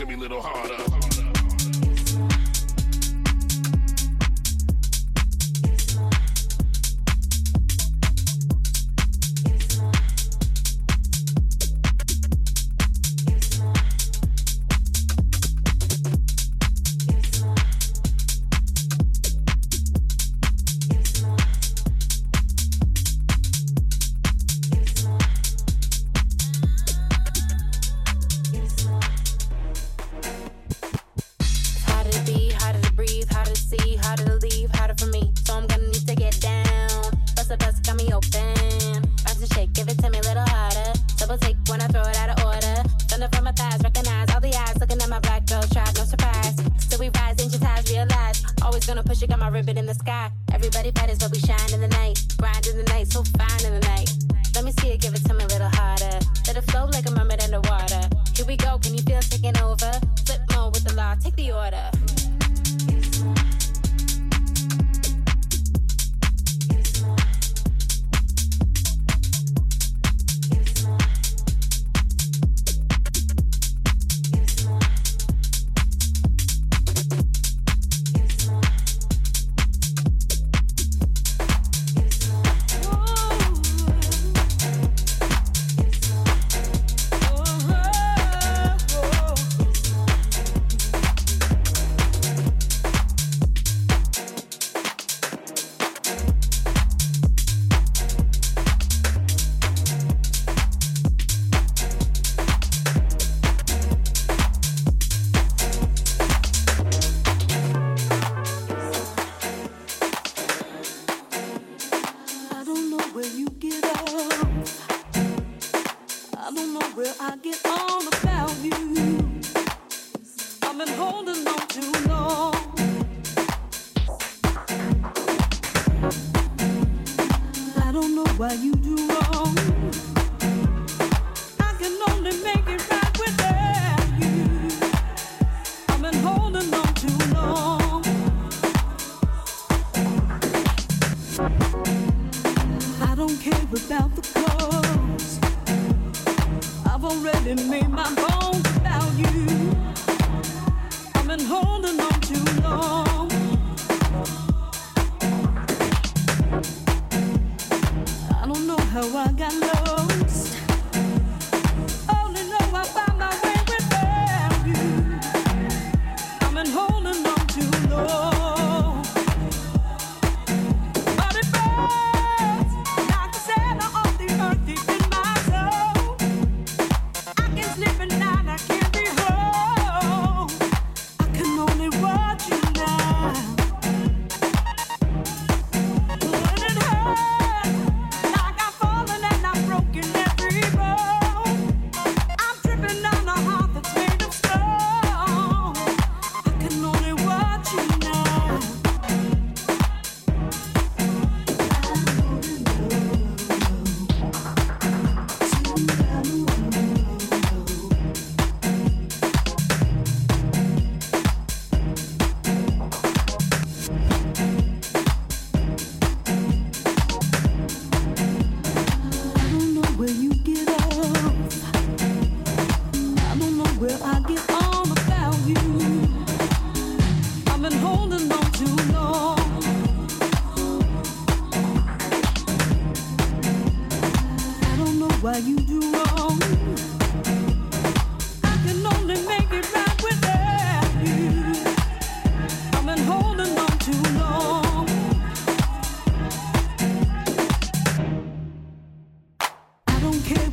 Oh.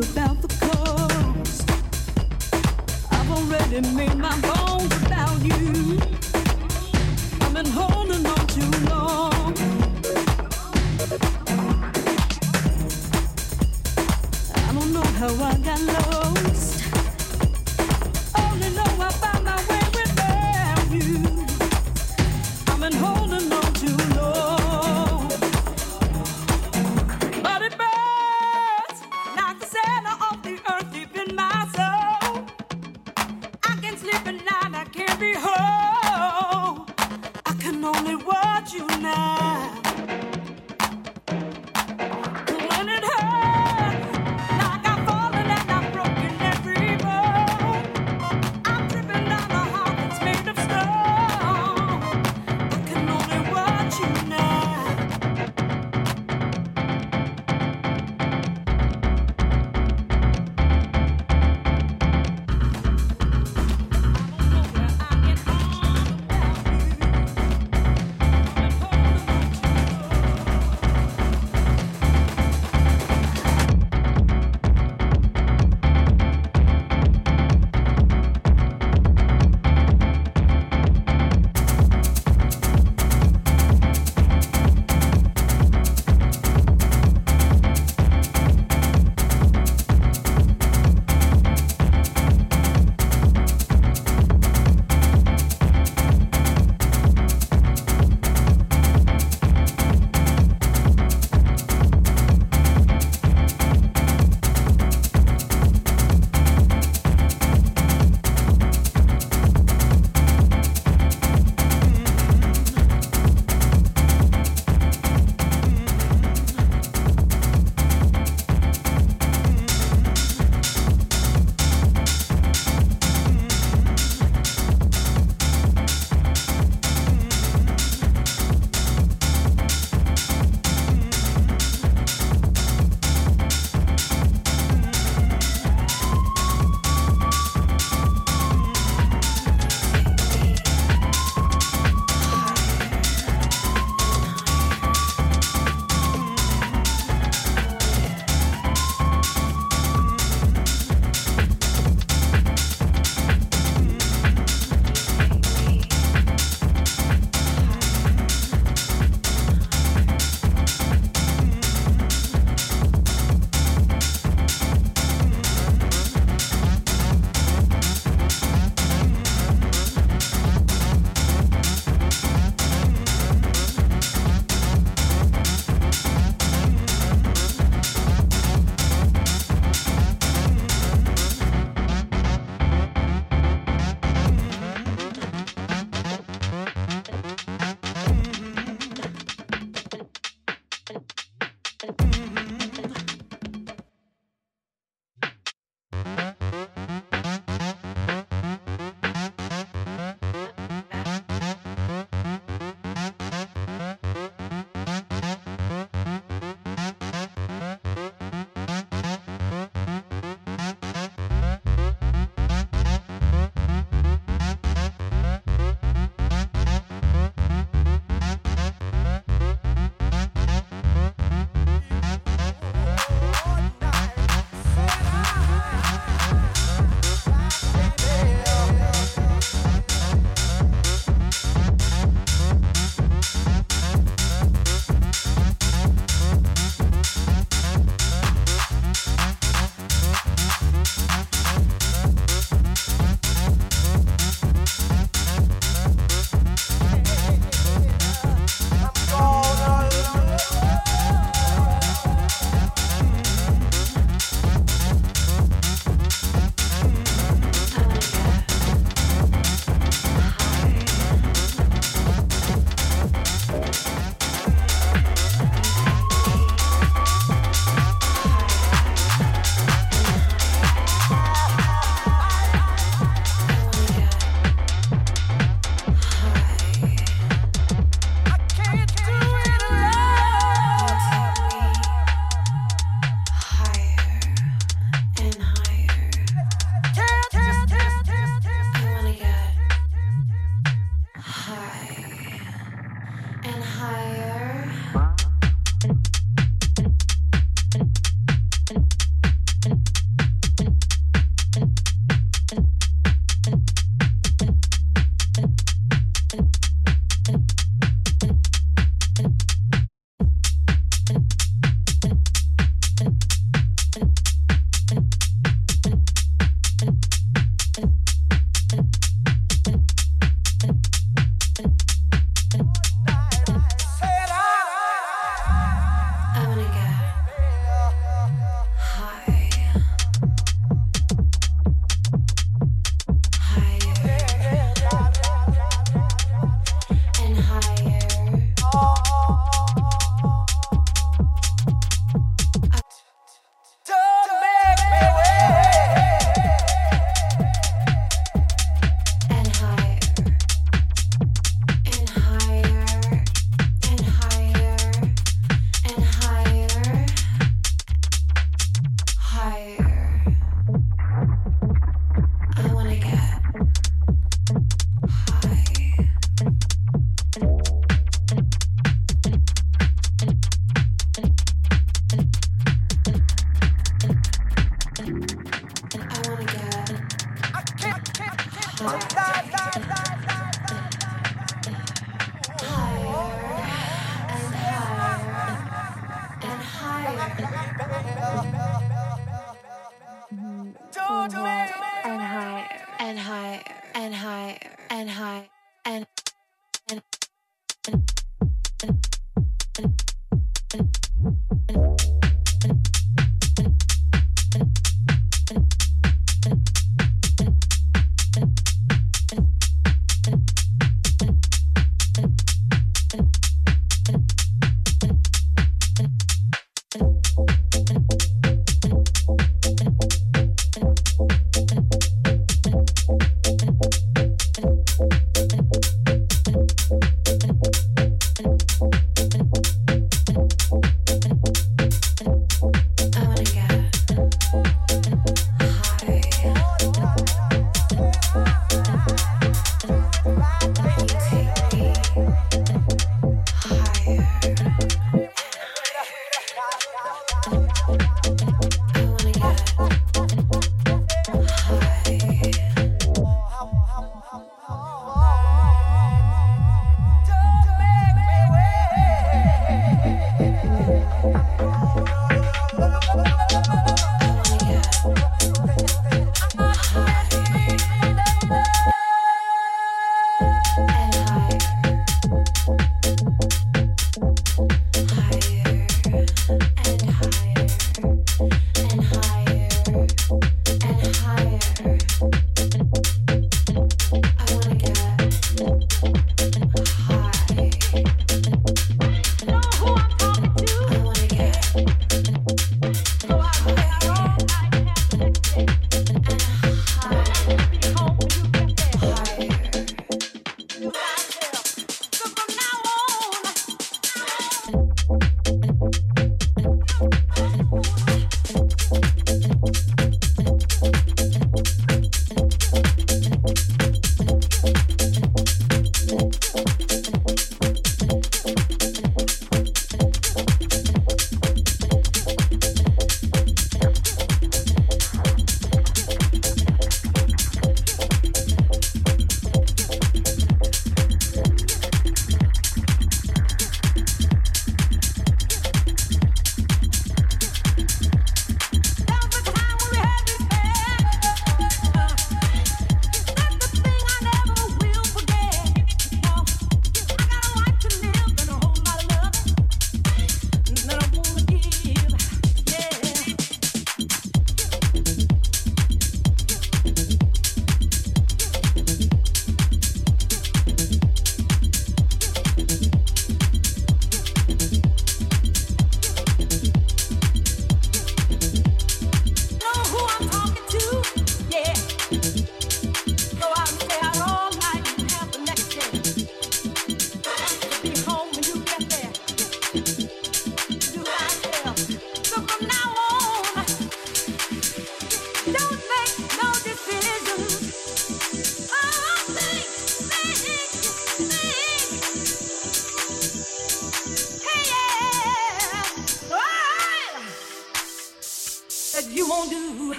About the cause. I've already made my home.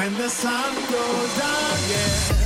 When the sun goes down, yeah.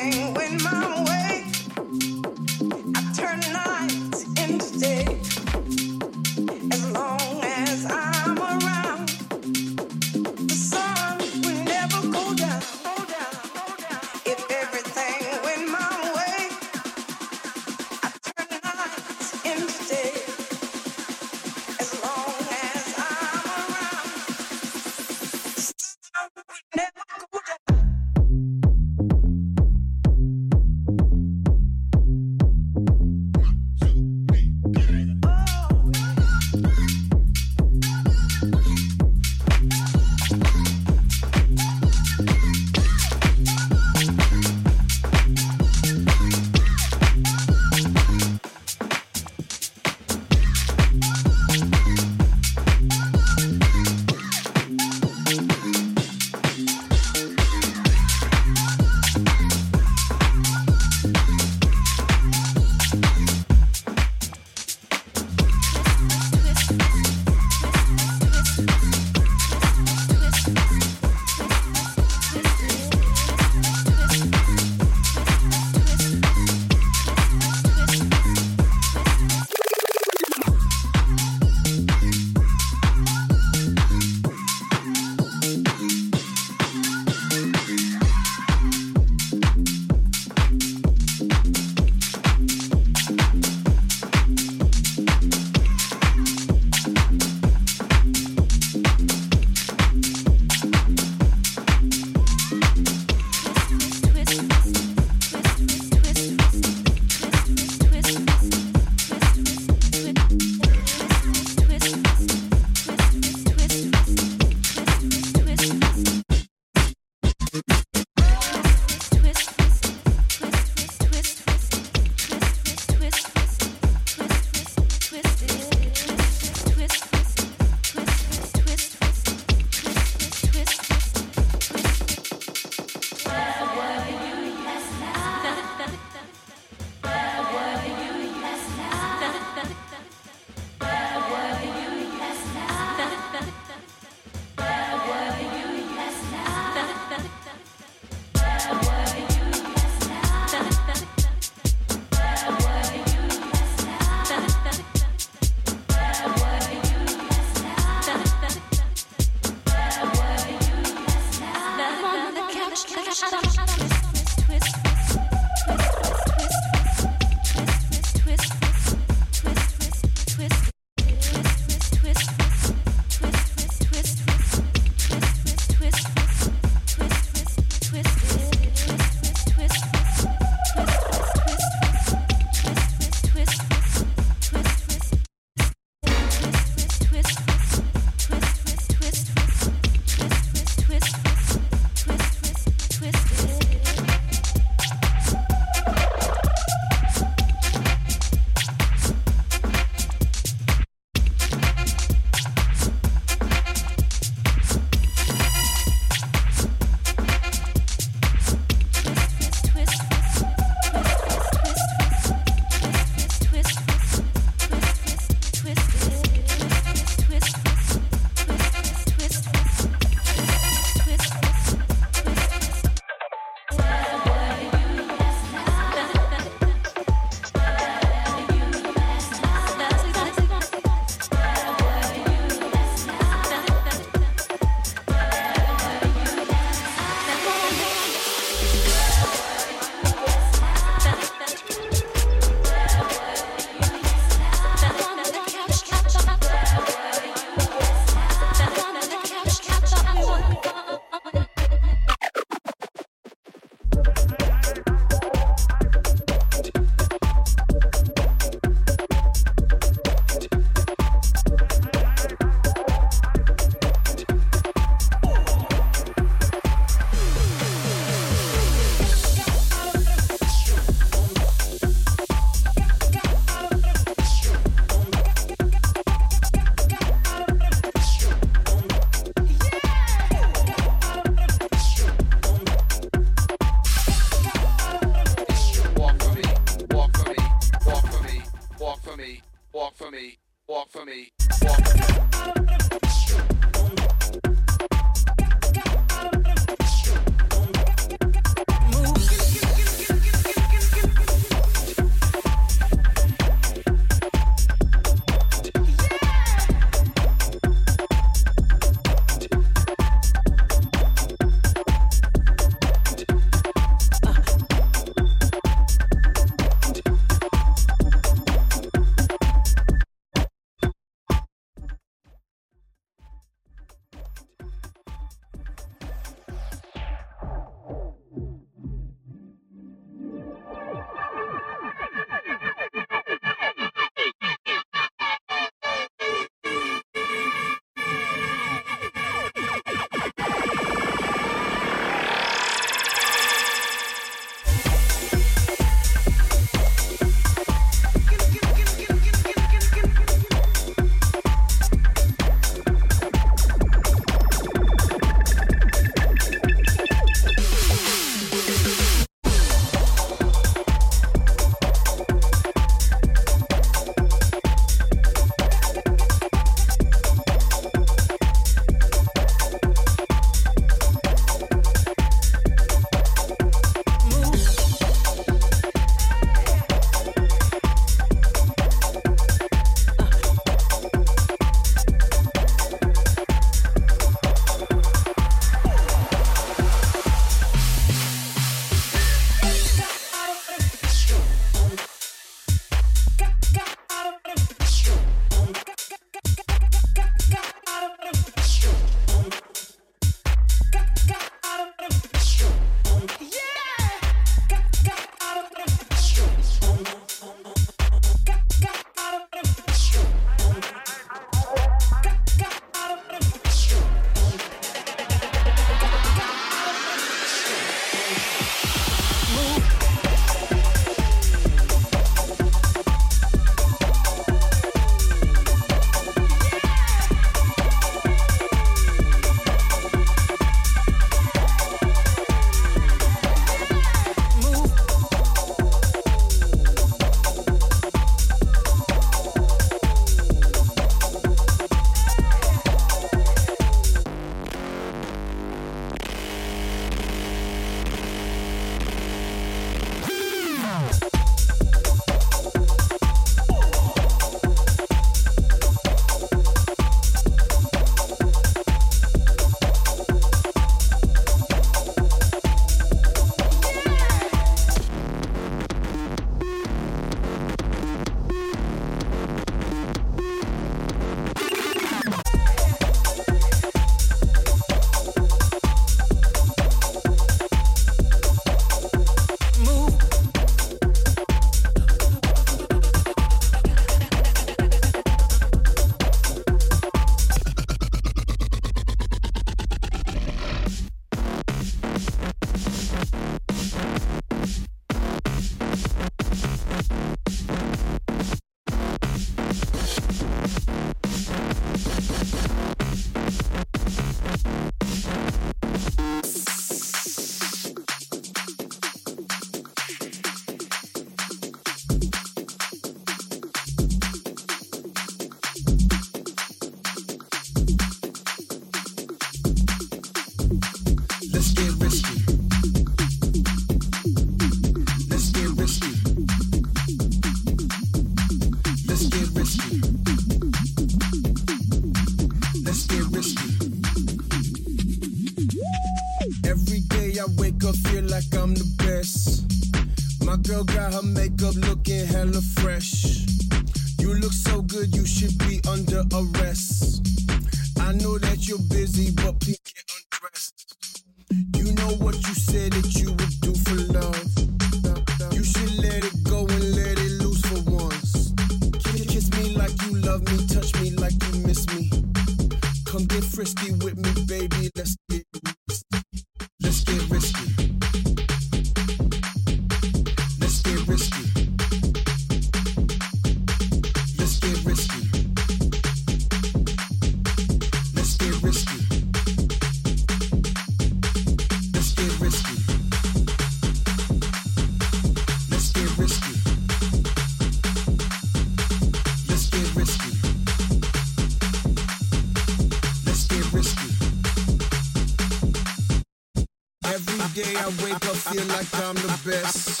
feel like I'm the best.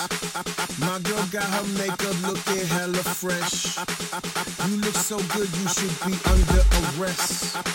My girl got her makeup looking hella fresh. You look so good, you should be under arrest.